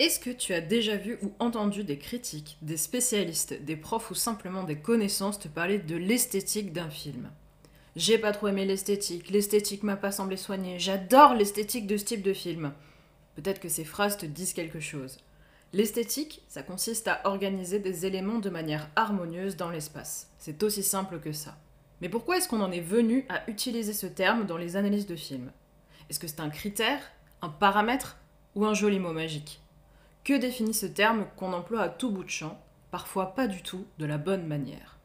Est-ce que tu as déjà vu ou entendu des critiques, des spécialistes, des profs ou simplement des connaissances te parler de l'esthétique d'un film? J'ai pas trop aimé l'esthétique, l'esthétique m'a pas semblé soignée, j'adore l'esthétique de ce type de film. Peut-être que ces phrases te disent quelque chose. L'esthétique, ça consiste à organiser des éléments de manière harmonieuse dans l'espace. C'est aussi simple que ça. Mais pourquoi est-ce qu'on en est venu à utiliser ce terme dans les analyses de films? Est-ce que c'est un critère, un paramètre ou un joli mot magique? Que définit ce terme qu'on emploie à tout bout de champ, parfois pas du tout de la bonne manière?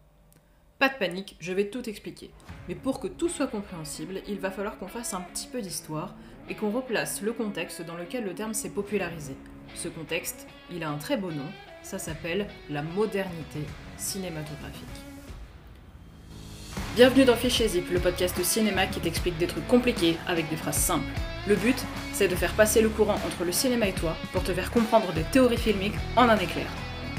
Pas de panique, je vais tout expliquer. Mais pour que tout soit compréhensible, il va falloir qu'on fasse un petit peu d'histoire et qu'on replace le contexte dans lequel le terme s'est popularisé. Ce contexte, il a un très beau nom, ça s'appelle la modernité cinématographique. Bienvenue dans Fichier Zip, le podcast cinéma qui t'explique des trucs compliqués avec des phrases simples. Le but, c'est de faire passer le courant entre le cinéma et toi pour te faire comprendre des théories filmiques en un éclair.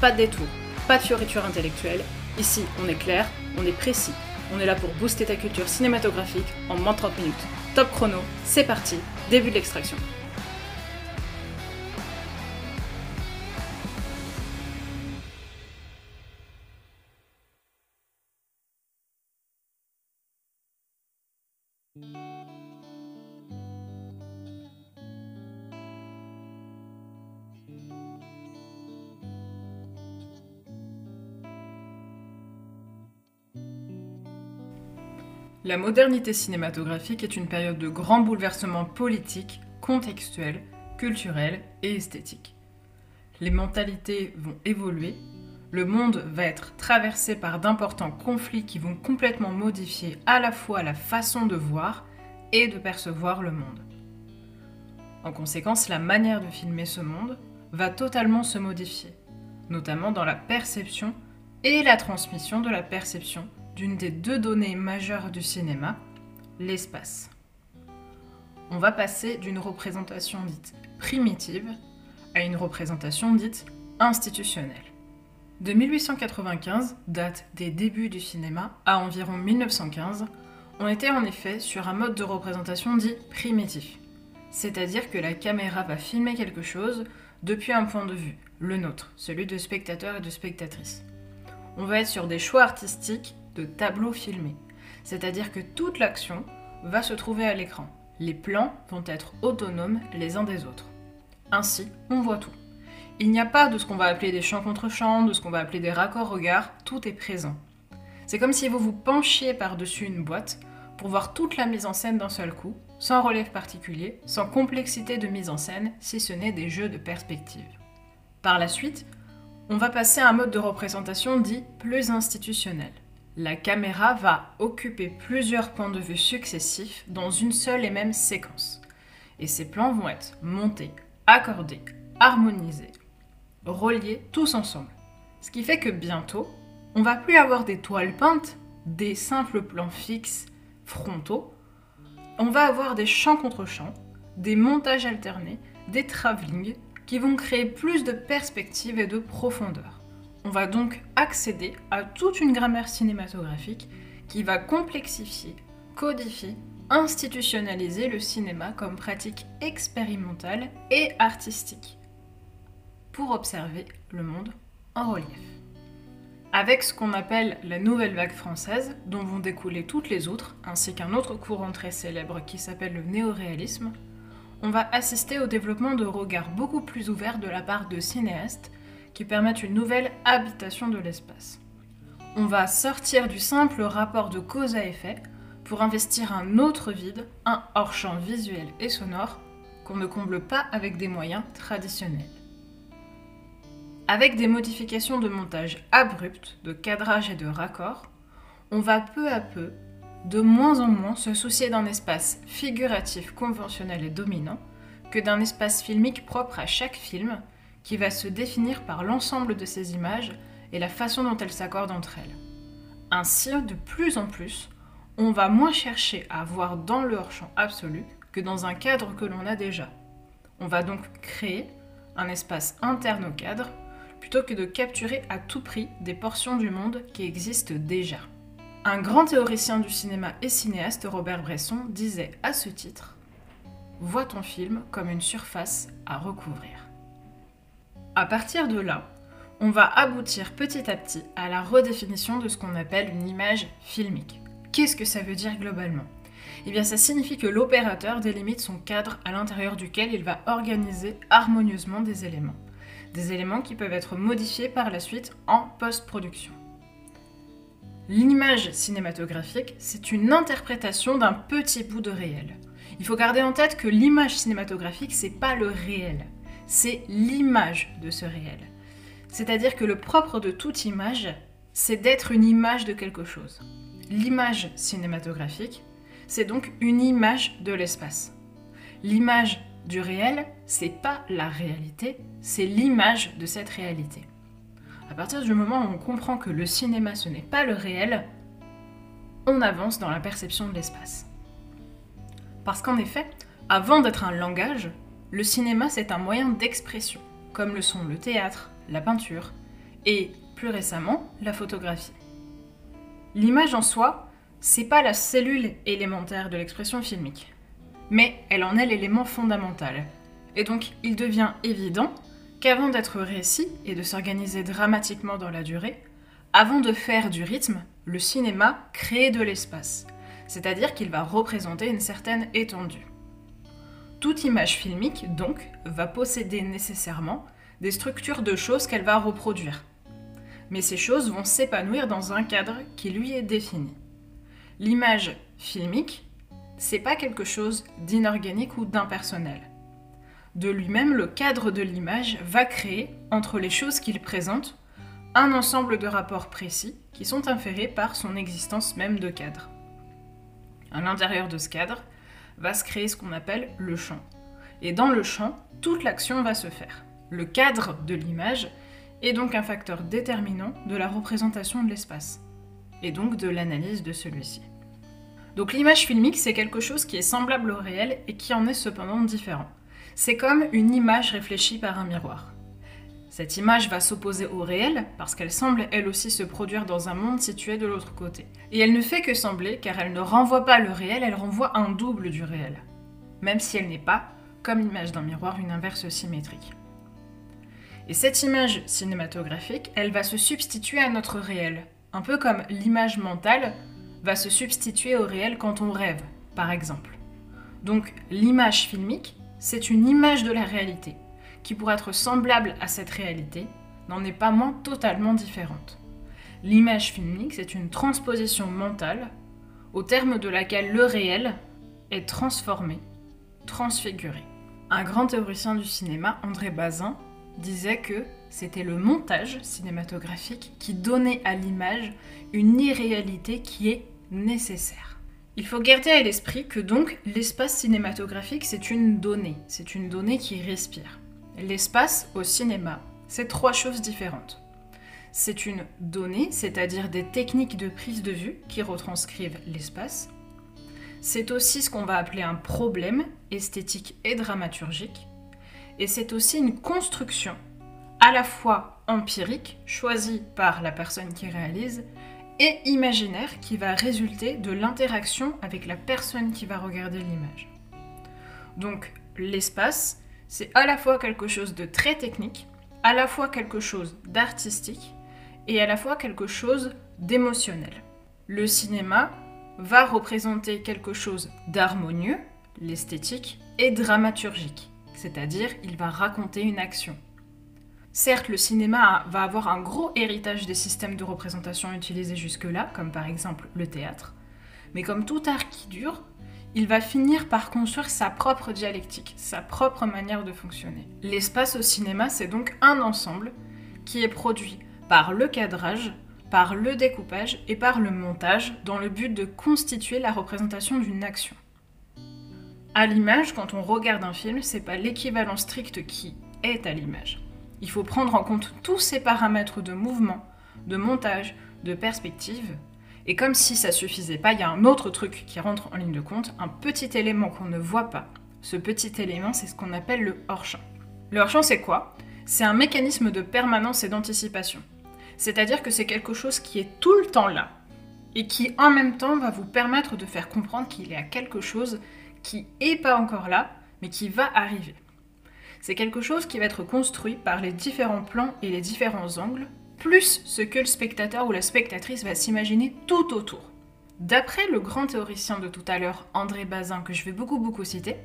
Pas de détour, pas de fioriture intellectuelle. Ici, on est clair, on est précis. On est là pour booster ta culture cinématographique en moins de 30 minutes. Top chrono, c'est parti, début de l'extraction. La modernité cinématographique est une période de grands bouleversements politiques, contextuels, culturels et esthétiques. Les mentalités vont évoluer, le monde va être traversé par d'importants conflits qui vont complètement modifier à la fois la façon de voir et de percevoir le monde. En conséquence, la manière de filmer ce monde va totalement se modifier, notamment dans la perception et la transmission de la perception d'une des deux données majeures du cinéma, l'espace. On va passer d'une représentation dite primitive à une représentation dite institutionnelle. De 1895, date des débuts du cinéma, à environ 1915, on était en effet sur un mode de représentation dit primitif. C'est-à-dire que la caméra va filmer quelque chose depuis un point de vue, le nôtre, celui de spectateur et de spectatrice. On va être sur des choix artistiques de tableaux filmés. C'est-à-dire que toute l'action va se trouver à l'écran. Les plans vont être autonomes les uns des autres. Ainsi, on voit tout. Il n'y a pas de ce qu'on va appeler des champs contre champs, de ce qu'on va appeler des raccords regards, tout est présent. C'est comme si vous vous penchiez par-dessus une boîte pour voir toute la mise en scène d'un seul coup, sans relève particulier, sans complexité de mise en scène, si ce n'est des jeux de perspective. Par la suite, on va passer à un mode de représentation dit plus institutionnel la caméra va occuper plusieurs points de vue successifs dans une seule et même séquence. Et ces plans vont être montés, accordés, harmonisés, reliés tous ensemble. Ce qui fait que bientôt, on va plus avoir des toiles peintes, des simples plans fixes, frontaux. On va avoir des champs contre champs, des montages alternés, des travelling qui vont créer plus de perspective et de profondeur. On va donc accéder à toute une grammaire cinématographique qui va complexifier, codifier, institutionnaliser le cinéma comme pratique expérimentale et artistique pour observer le monde en relief. Avec ce qu'on appelle la nouvelle vague française, dont vont découler toutes les autres, ainsi qu'un autre courant très célèbre qui s'appelle le néoréalisme, on va assister au développement de regards beaucoup plus ouverts de la part de cinéastes qui permettent une nouvelle habitation de l'espace. On va sortir du simple rapport de cause à effet pour investir un autre vide, un hors-champ visuel et sonore qu'on ne comble pas avec des moyens traditionnels. Avec des modifications de montage abruptes, de cadrage et de raccord, on va peu à peu, de moins en moins, se soucier d'un espace figuratif conventionnel et dominant que d'un espace filmique propre à chaque film qui va se définir par l'ensemble de ces images et la façon dont elles s'accordent entre elles. Ainsi, de plus en plus, on va moins chercher à voir dans le hors-champ absolu que dans un cadre que l'on a déjà. On va donc créer un espace interne au cadre plutôt que de capturer à tout prix des portions du monde qui existent déjà. Un grand théoricien du cinéma et cinéaste, Robert Bresson, disait à ce titre Vois ton film comme une surface à recouvrir. À partir de là, on va aboutir petit à petit à la redéfinition de ce qu'on appelle une image filmique. Qu'est-ce que ça veut dire globalement? Eh bien ça signifie que l'opérateur délimite son cadre à l'intérieur duquel il va organiser harmonieusement des éléments. Des éléments qui peuvent être modifiés par la suite en post-production. L'image cinématographique, c'est une interprétation d'un petit bout de réel. Il faut garder en tête que l'image cinématographique, c'est pas le réel, c'est l'image de ce réel. C'est-à-dire que le propre de toute image, c'est d'être une image de quelque chose. L'image cinématographique, c'est donc une image de l'espace. L'image du réel, c'est pas la réalité, c'est l'image de cette réalité. À partir du moment où on comprend que le cinéma ce n'est pas le réel, on avance dans la perception de l'espace. Parce qu'en effet, avant d'être un langage, le cinéma c'est un moyen d'expression, comme le sont le théâtre, la peinture et, plus récemment, la photographie. L'image en soi, c'est pas la cellule élémentaire de l'expression filmique, mais elle en est l'élément fondamental. Et donc, il devient évident qu'avant d'être récit et de s'organiser dramatiquement dans la durée, avant de faire du rythme, le cinéma crée de l'espace, c'est-à-dire qu'il va représenter une certaine étendue. Toute image filmique, donc, va posséder nécessairement des structures de choses qu'elle va reproduire. Mais ces choses vont s'épanouir dans un cadre qui lui est défini. L'image filmique, c'est pas quelque chose d'inorganique ou d'impersonnel. De lui-même, le cadre de l'image va créer, entre les choses qu'il présente, un ensemble de rapports précis qui sont inférés par son existence même de cadre. À l'intérieur de ce cadre va se créer ce qu'on appelle le champ. Et dans le champ, toute l'action va se faire. Le cadre de l'image est donc un facteur déterminant de la représentation de l'espace, et donc de l'analyse de celui-ci. Donc l'image filmique, c'est quelque chose qui est semblable au réel et qui en est cependant différent. C'est comme une image réfléchie par un miroir. Cette image va s'opposer au réel parce qu'elle semble elle aussi se produire dans un monde situé de l'autre côté. Et elle ne fait que sembler car elle ne renvoie pas le réel, elle renvoie un double du réel. Même si elle n'est pas, comme l'image d'un miroir, une inverse symétrique. Et cette image cinématographique, elle va se substituer à notre réel, un peu comme l'image mentale va se substituer au réel quand on rêve, par exemple. Donc l'image filmique, c'est une image de la réalité, qui pour être semblable à cette réalité, n'en est pas moins totalement différente. L'image filmique, c'est une transposition mentale, au terme de laquelle le réel est transformé, transfiguré. Un grand théoricien du cinéma, André Bazin, disait que c'était le montage cinématographique qui donnait à l'image une irréalité qui est nécessaire. Il faut garder à l'esprit que donc l'espace cinématographique c'est une donnée, c'est une donnée qui respire. L'espace au cinéma, c'est trois choses différentes. C'est une donnée, c'est-à-dire des techniques de prise de vue qui retranscrivent l'espace. C'est aussi ce qu'on va appeler un problème esthétique et dramaturgique et c'est aussi une construction à la fois empirique, choisie par la personne qui réalise, et imaginaire qui va résulter de l'interaction avec la personne qui va regarder l'image. Donc l'espace, c'est à la fois quelque chose de très technique, à la fois quelque chose d'artistique et à la fois quelque chose d'émotionnel. Le cinéma va représenter quelque chose d'harmonieux, l'esthétique, et dramaturgique c'est-à-dire il va raconter une action. Certes, le cinéma va avoir un gros héritage des systèmes de représentation utilisés jusque-là, comme par exemple le théâtre, mais comme tout art qui dure, il va finir par construire sa propre dialectique, sa propre manière de fonctionner. L'espace au cinéma, c'est donc un ensemble qui est produit par le cadrage, par le découpage et par le montage dans le but de constituer la représentation d'une action. À l'image, quand on regarde un film, c'est pas l'équivalent strict qui est à l'image. Il faut prendre en compte tous ces paramètres de mouvement, de montage, de perspective. Et comme si ça suffisait pas, il y a un autre truc qui rentre en ligne de compte, un petit élément qu'on ne voit pas. Ce petit élément, c'est ce qu'on appelle le hors-champ. Le hors-champ, c'est quoi? C'est un mécanisme de permanence et d'anticipation. C'est-à-dire que c'est quelque chose qui est tout le temps là et qui en même temps va vous permettre de faire comprendre qu'il y a quelque chose qui est pas encore là, mais qui va arriver. c'est quelque chose qui va être construit par les différents plans et les différents angles, plus ce que le spectateur ou la spectatrice va s'imaginer tout autour. D'après le grand théoricien de tout à l'heure, André Bazin, que je vais beaucoup beaucoup citer,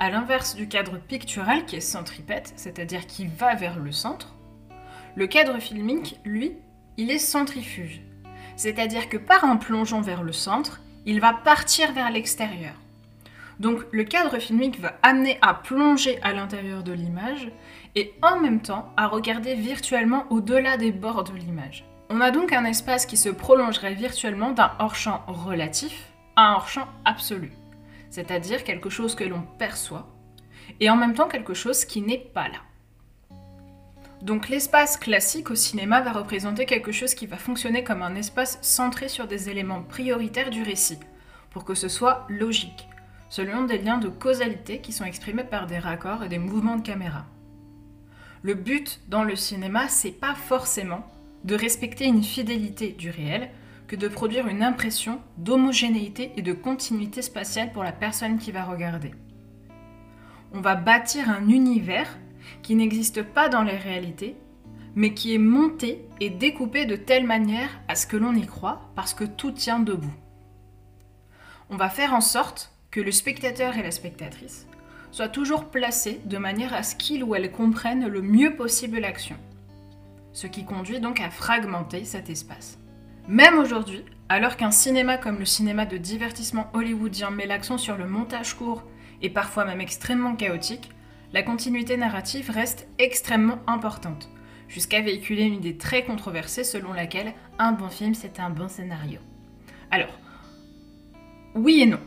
à l'inverse du cadre pictural qui est centripète, c'est-à-dire qui va vers le centre, le cadre filmique, lui, il est centrifuge. C'est-à-dire que par un plongeon vers le centre, il va partir vers l'extérieur. Donc le cadre filmique va amener à plonger à l'intérieur de l'image et en même temps à regarder virtuellement au-delà des bords de l'image. On a donc un espace qui se prolongerait virtuellement d'un hors-champ relatif à un hors-champ absolu, c'est-à-dire quelque chose que l'on perçoit et en même temps quelque chose qui n'est pas là. Donc l'espace classique au cinéma va représenter quelque chose qui va fonctionner comme un espace centré sur des éléments prioritaires du récit, pour que ce soit logique, selon des liens de causalité qui sont exprimés par des raccords et des mouvements de caméra. Le but dans le cinéma, c'est pas forcément de respecter une fidélité du réel, que de produire une impression d'homogénéité et de continuité spatiale pour la personne qui va regarder. On va bâtir un univers qui n'existe pas dans les réalités, mais qui est monté et découpé de telle manière à ce que l'on y croit, parce que tout tient debout. On va faire en sorte que le spectateur et la spectatrice soient toujours placés de manière à ce qu'ils ou elles comprennent le mieux possible l'action. Ce qui conduit donc à fragmenter cet espace. Même aujourd'hui, alors qu'un cinéma comme le cinéma de divertissement hollywoodien met l'accent sur le montage court et parfois même extrêmement chaotique, la continuité narrative reste extrêmement importante, jusqu'à véhiculer une idée très controversée selon laquelle un bon film c'est un bon scénario. Alors, oui et non.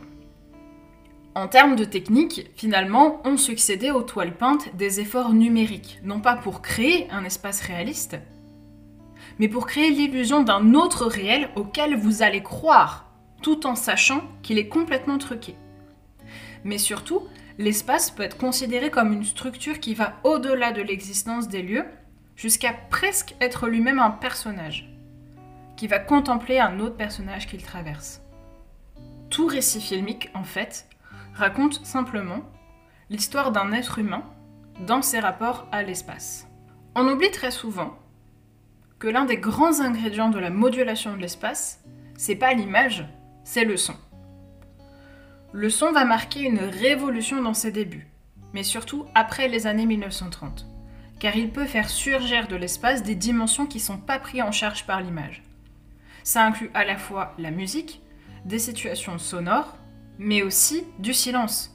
En termes de technique, finalement, ont succédé aux toiles peintes des efforts numériques, non pas pour créer un espace réaliste, mais pour créer l'illusion d'un autre réel auquel vous allez croire, tout en sachant qu'il est complètement truqué. Mais surtout, l'espace peut être considéré comme une structure qui va au-delà de l'existence des lieux, jusqu'à presque être lui-même un personnage, qui va contempler un autre personnage qu'il traverse. Tout récit filmique, en fait, raconte simplement l'histoire d'un être humain dans ses rapports à l'espace. On oublie très souvent que l'un des grands ingrédients de la modulation de l'espace, c'est pas l'image, c'est le son. Le son va marquer une révolution dans ses débuts, mais surtout après les années 1930, car il peut faire surgir de l'espace des dimensions qui sont pas prises en charge par l'image. Ça inclut à la fois la musique, des situations sonores, mais aussi du silence.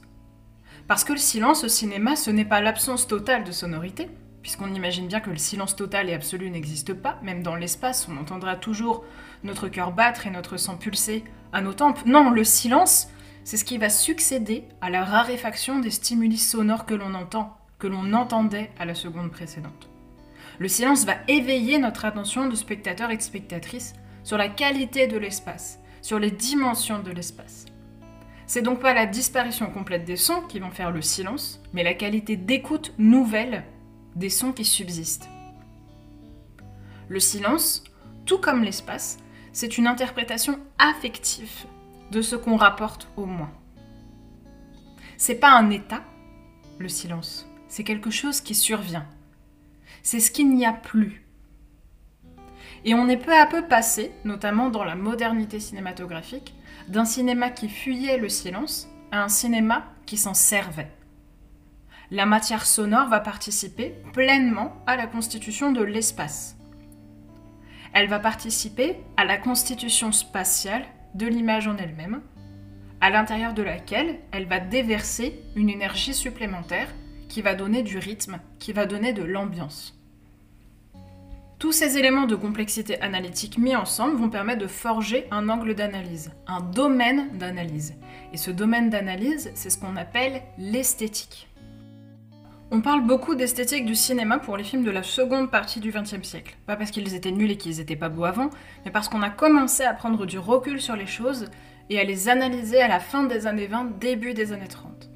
Parce que le silence au cinéma, ce n'est pas l'absence totale de sonorité, puisqu'on imagine bien que le silence total et absolu n'existe pas, même dans l'espace, on entendra toujours notre cœur battre et notre sang pulser à nos tempes. Non, le silence, c'est ce qui va succéder à la raréfaction des stimuli sonores que l'on entend, que l'on entendait à la seconde précédente. Le silence va éveiller notre attention de spectateurs et de spectatrices sur la qualité de l'espace, sur les dimensions de l'espace. C'est donc pas la disparition complète des sons qui vont faire le silence, mais la qualité d'écoute nouvelle des sons qui subsistent. Le silence, tout comme l'espace, c'est une interprétation affective de ce qu'on rapporte au moins. C'est pas un état, le silence, c'est quelque chose qui survient. C'est ce qu'il n'y a plus. Et on est peu à peu passé, notamment dans la modernité cinématographique, d'un cinéma qui fuyait le silence à un cinéma qui s'en servait. La matière sonore va participer pleinement à la constitution de l'espace. Elle va participer à la constitution spatiale de l'image en elle-même, à l'intérieur de laquelle elle va déverser une énergie supplémentaire qui va donner du rythme, qui va donner de l'ambiance. Tous ces éléments de complexité analytique mis ensemble vont permettre de forger un angle d'analyse, un domaine d'analyse. Et ce domaine d'analyse, c'est ce qu'on appelle l'esthétique. On parle beaucoup d'esthétique du cinéma pour les films de la seconde partie du XXe siècle. Pas parce qu'ils étaient nuls et qu'ils n'étaient pas beaux avant, mais parce qu'on a commencé à prendre du recul sur les choses et à les analyser à la fin des années 20, début des années 30.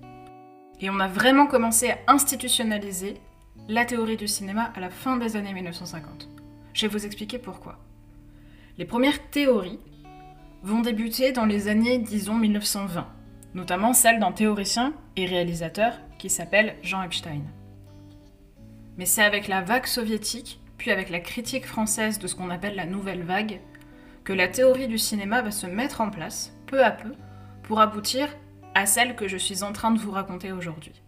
Et on a vraiment commencé à institutionnaliser la théorie du cinéma à la fin des années 1950. Je vais vous expliquer pourquoi. Les premières théories vont débuter dans les années, disons, 1920, notamment celle d'un théoricien et réalisateur qui s'appelle Jean Epstein. Mais c'est avec la vague soviétique, puis avec la critique française de ce qu'on appelle la nouvelle vague, que la théorie du cinéma va se mettre en place, peu à peu, pour aboutir à celle que je suis en train de vous raconter aujourd'hui.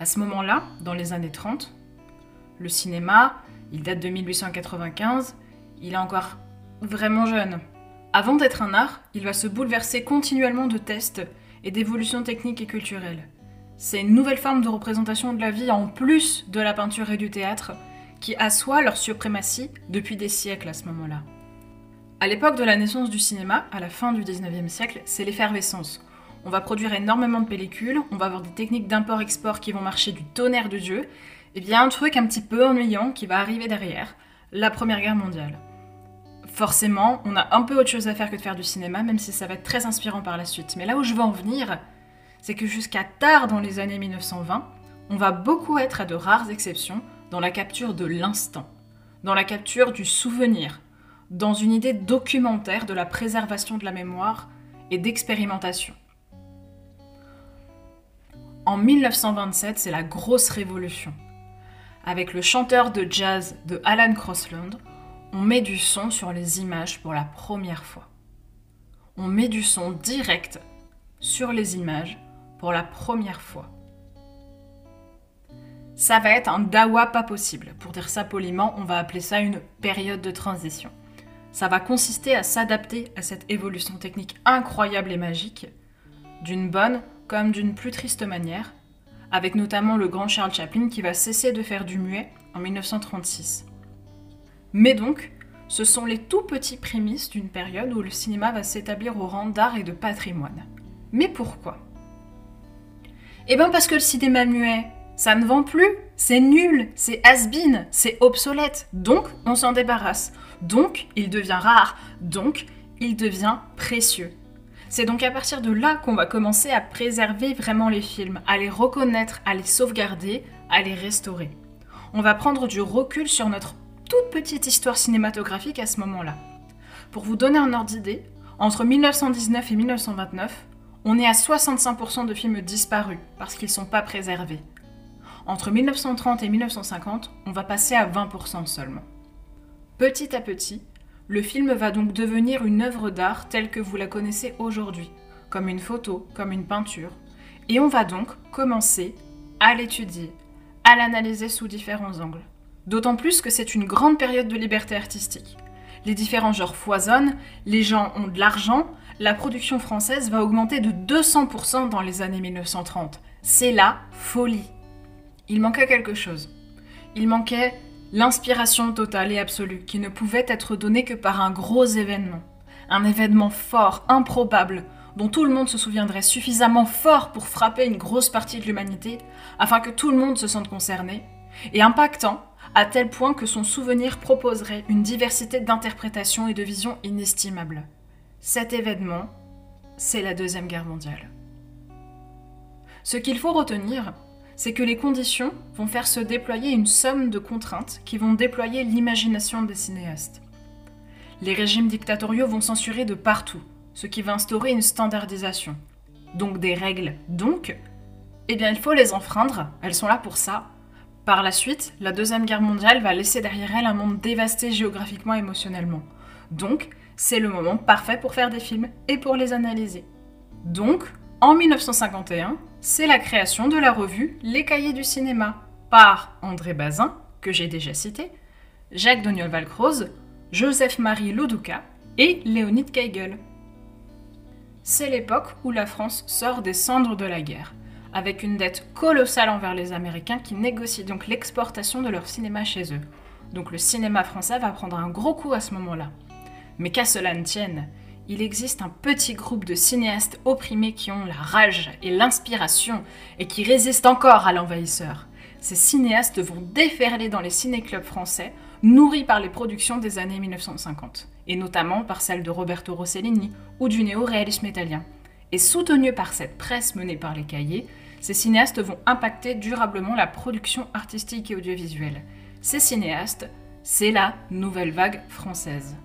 À ce moment-là, dans les années 30, le cinéma, il date de 1895, il est encore vraiment jeune. Avant d'être un art, il va se bouleverser continuellement de tests et d'évolutions techniques et culturelles. C'est une nouvelle forme de représentation de la vie en plus de la peinture et du théâtre qui assoit leur suprématie depuis des siècles à ce moment-là. À l'époque de la naissance du cinéma, à la fin du 19e siècle, c'est l'effervescence. On va produire énormément de pellicules, on va avoir des techniques d'import-export qui vont marcher du tonnerre de Dieu, et bien un truc un petit peu ennuyant qui va arriver derrière, la Première Guerre mondiale. Forcément, on a un peu autre chose à faire que de faire du cinéma, même si ça va être très inspirant par la suite. Mais là où je veux en venir, c'est que jusqu'à tard dans les années 1920, on va beaucoup être à de rares exceptions dans la capture de l'instant, dans la capture du souvenir, dans une idée documentaire de la préservation de la mémoire et d'expérimentation. En 1927, c'est la grosse révolution. Avec le chanteur de jazz de Alan Crossland, on met du son sur les images pour la première fois. On met du son direct sur les images pour la première fois. Ça va être un dawa pas possible. Pour dire ça poliment, on va appeler ça une période de transition. Ça va consister à s'adapter à cette évolution technique incroyable et magique, d'une bonne comme d'une plus triste manière, avec notamment le grand Charles Chaplin qui va cesser de faire du muet en 1936. Mais donc, ce sont les tout petits prémices d'une période où le cinéma va s'établir au rang d'art et de patrimoine. Mais pourquoi? Eh bien parce que le cinéma muet, ça ne vend plus, c'est nul, c'est has-been, c'est obsolète, donc on s'en débarrasse. Donc il devient rare, donc il devient précieux. C'est donc à partir de là qu'on va commencer à préserver vraiment les films, à les reconnaître, à les sauvegarder, à les restaurer. On va prendre du recul sur notre toute petite histoire cinématographique à ce moment-là. Pour vous donner un ordre d'idée, entre 1919 et 1929, on est à 65% de films disparus parce qu'ils ne sont pas préservés. Entre 1930 et 1950, on va passer à 20% seulement. Petit à petit, le film va donc devenir une œuvre d'art telle que vous la connaissez aujourd'hui, comme une photo, comme une peinture, et on va donc commencer à l'étudier, à l'analyser sous différents angles. D'autant plus que c'est une grande période de liberté artistique. Les différents genres foisonnent, les gens ont de l'argent, la production française va augmenter de 200% dans les années 1930. C'est la folie il manquait quelque chose. Il manquait l'inspiration totale et absolue qui ne pouvait être donnée que par un gros événement. Un événement fort, improbable, dont tout le monde se souviendrait suffisamment fort pour frapper une grosse partie de l'humanité, afin que tout le monde se sente concerné, et impactant à tel point que son souvenir proposerait une diversité d'interprétations et de visions inestimables. Cet événement, c'est la Deuxième Guerre mondiale. Ce qu'il faut retenir, c'est que les conditions vont faire se déployer une somme de contraintes qui vont déployer l'imagination des cinéastes. Les régimes dictatoriaux vont censurer de partout, ce qui va instaurer une standardisation. Donc des règles. Donc, eh bien il faut les enfreindre, elles sont là pour ça. Par la suite, la Deuxième Guerre mondiale va laisser derrière elle un monde dévasté géographiquement et émotionnellement. Donc, c'est le moment parfait pour faire des films et pour les analyser. Donc, en 1951, c'est la création de la revue Les Cahiers du cinéma par André Bazin, que j'ai déjà cité, Jacques Doniol Valcroze, Joseph-Marie Loduca et Léonide Keigel. C'est l'époque où la France sort des cendres de la guerre, avec une dette colossale envers les Américains qui négocient donc l'exportation de leur cinéma chez eux. Donc le cinéma français va prendre un gros coup à ce moment-là. Mais qu'à cela ne tienne, il existe un petit groupe de cinéastes opprimés qui ont la rage et l'inspiration et qui résistent encore à l'envahisseur. Ces cinéastes vont déferler dans les ciné-clubs français, nourris par les productions des années 1950, et notamment par celles de Roberto Rossellini ou du néo-réalisme italien. Et soutenus par cette presse menée par les cahiers, ces cinéastes vont impacter durablement la production artistique et audiovisuelle. Ces cinéastes, c'est la nouvelle vague française.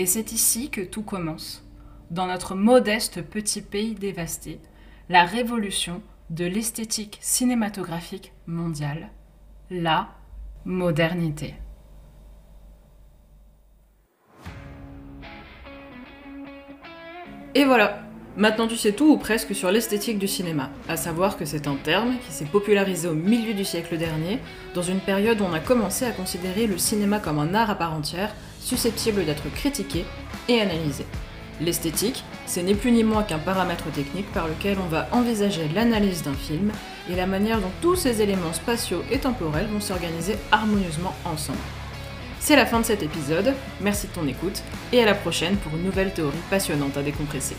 Et c'est ici que tout commence, dans notre modeste petit pays dévasté, la révolution de l'esthétique cinématographique mondiale, la modernité. Et voilà, Maintenant tu sais tout ou presque sur l'esthétique du cinéma, à savoir que c'est un terme qui s'est popularisé au milieu du siècle dernier, dans une période où on a commencé à considérer le cinéma comme un art à part entière, susceptible d'être critiqué et analysé. L'esthétique, c'est ni plus ni moins qu'un paramètre technique par lequel on va envisager l'analyse d'un film et la manière dont tous ces éléments spatiaux et temporels vont s'organiser harmonieusement ensemble. C'est la fin de cet épisode, merci de ton écoute, et à la prochaine pour une nouvelle théorie passionnante à décompresser.